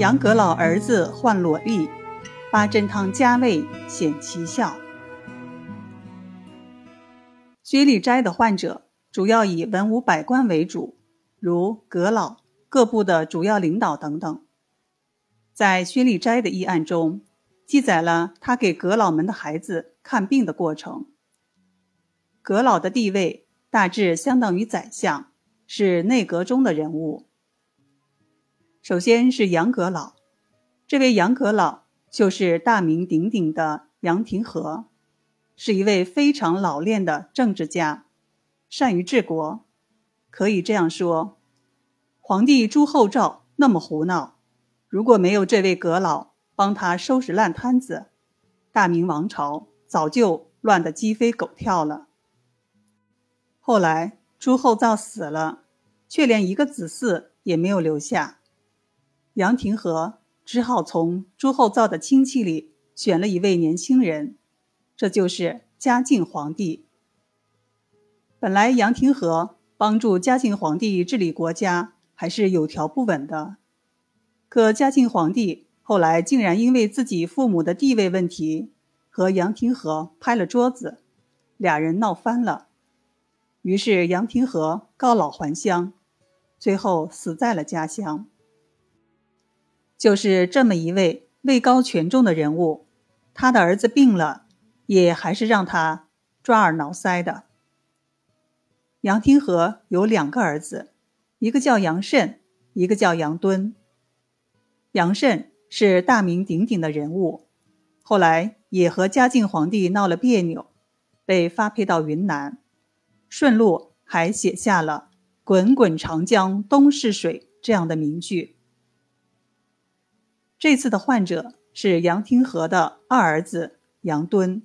杨阁老儿子患裸痢，八珍汤加味显奇效。薛立斋的患者主要以文武百官为主，如阁老、各部的主要领导等等。在薛立斋的医案中，记载了他给阁老们的孩子看病的过程。阁老的地位大致相当于宰相，是内阁中的人物。首先是杨阁老，这位杨阁老就是大名鼎鼎的杨廷和，是一位非常老练的政治家，善于治国。可以这样说，皇帝朱厚照那么胡闹，如果没有这位阁老帮他收拾烂摊子，大明王朝早就乱得鸡飞狗跳了。后来朱厚照死了，却连一个子嗣也没有留下。杨廷和只好从朱厚照的亲戚里选了一位年轻人，这就是嘉靖皇帝。本来杨廷和帮助嘉靖皇帝治理国家还是有条不紊的，可嘉靖皇帝后来竟然因为自己父母的地位问题和杨廷和拍了桌子，俩人闹翻了。于是杨廷和告老还乡，最后死在了家乡。就是这么一位位高权重的人物，他的儿子病了，也还是让他抓耳挠腮的。杨廷和有两个儿子，一个叫杨慎，一个叫杨敦。杨慎是大名鼎鼎的人物，后来也和嘉靖皇帝闹了别扭，被发配到云南，顺路还写下了“滚滚长江东逝水”这样的名句。这次的患者是杨廷和的二儿子杨敦。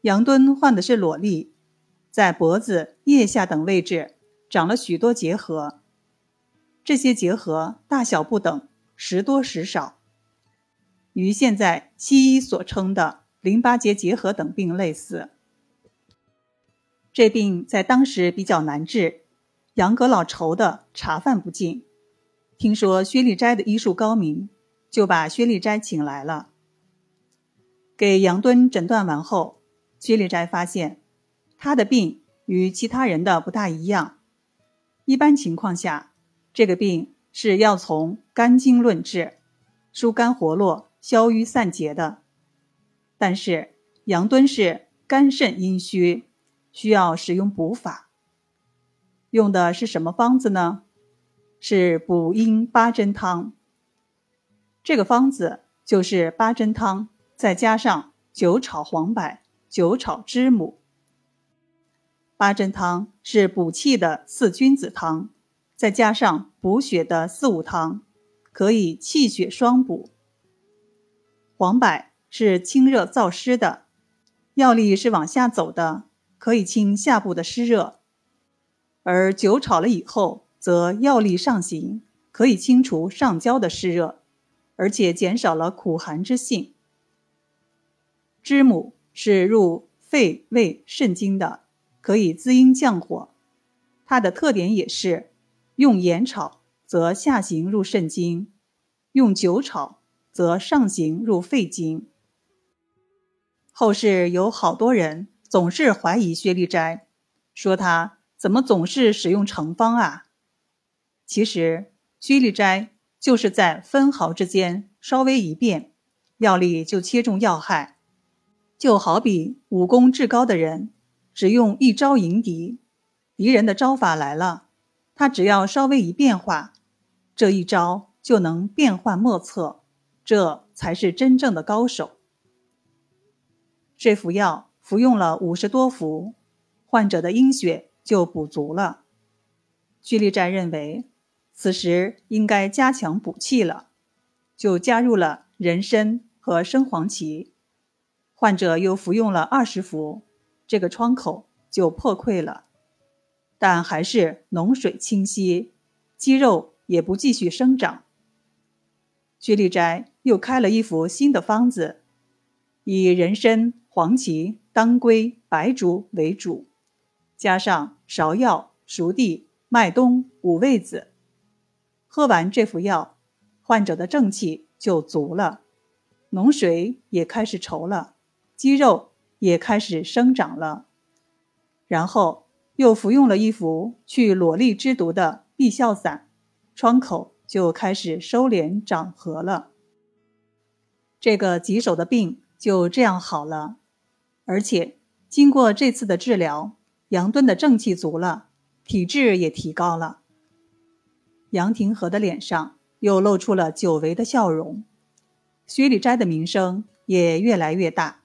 杨敦患的是裸痢，在脖子、腋下等位置长了许多结核，这些结核大小不等，时多时少，与现在西医所称的淋巴结结核等病类似。这病在当时比较难治，杨阁老愁的茶饭不进。听说薛立斋的医术高明，就把薛立斋请来了。给杨敦诊断完后，薛立斋发现他的病与其他人的不大一样。一般情况下，这个病是要从肝经论治，疏肝活络、消瘀散结的。但是杨敦是肝肾阴虚，需要使用补法。用的是什么方子呢？是补阴八珍汤。这个方子就是八珍汤，再加上酒炒黄柏、酒炒知母。八珍汤是补气的四君子汤，再加上补血的四物汤，可以气血双补。黄柏是清热燥湿的，药力是往下走的，可以清下部的湿热；而酒炒了以后。则药力上行，可以清除上焦的湿热，而且减少了苦寒之性。知母是入肺胃肾经的，可以滋阴降火。它的特点也是用盐炒，则下行入肾经；用酒炒，则上行入肺经。后世有好多人总是怀疑薛立斋，说他怎么总是使用成方啊？其实，薛立斋就是在分毫之间稍微一变，药力就切中要害。就好比武功至高的人，只用一招迎敌，敌人的招法来了，他只要稍微一变化，这一招就能变幻莫测，这才是真正的高手。这服药服用了五十多服，患者的阴血就补足了。薛立斋认为。此时应该加强补气了，就加入了人参和生黄芪。患者又服用了二十服，这个窗口就破溃了，但还是脓水清晰，肌肉也不继续生长。薛立斋又开了一副新的方子，以人参、黄芪、当归、白术为主，加上芍药、熟地、麦冬、五味子。喝完这副药，患者的正气就足了，脓水也开始稠了，肌肉也开始生长了。然后又服用了一服去裸痢之毒的避笑散，创口就开始收敛长合了。这个棘手的病就这样好了，而且经过这次的治疗，杨敦的正气足了，体质也提高了。杨廷和的脸上又露出了久违的笑容，薛礼斋的名声也越来越大。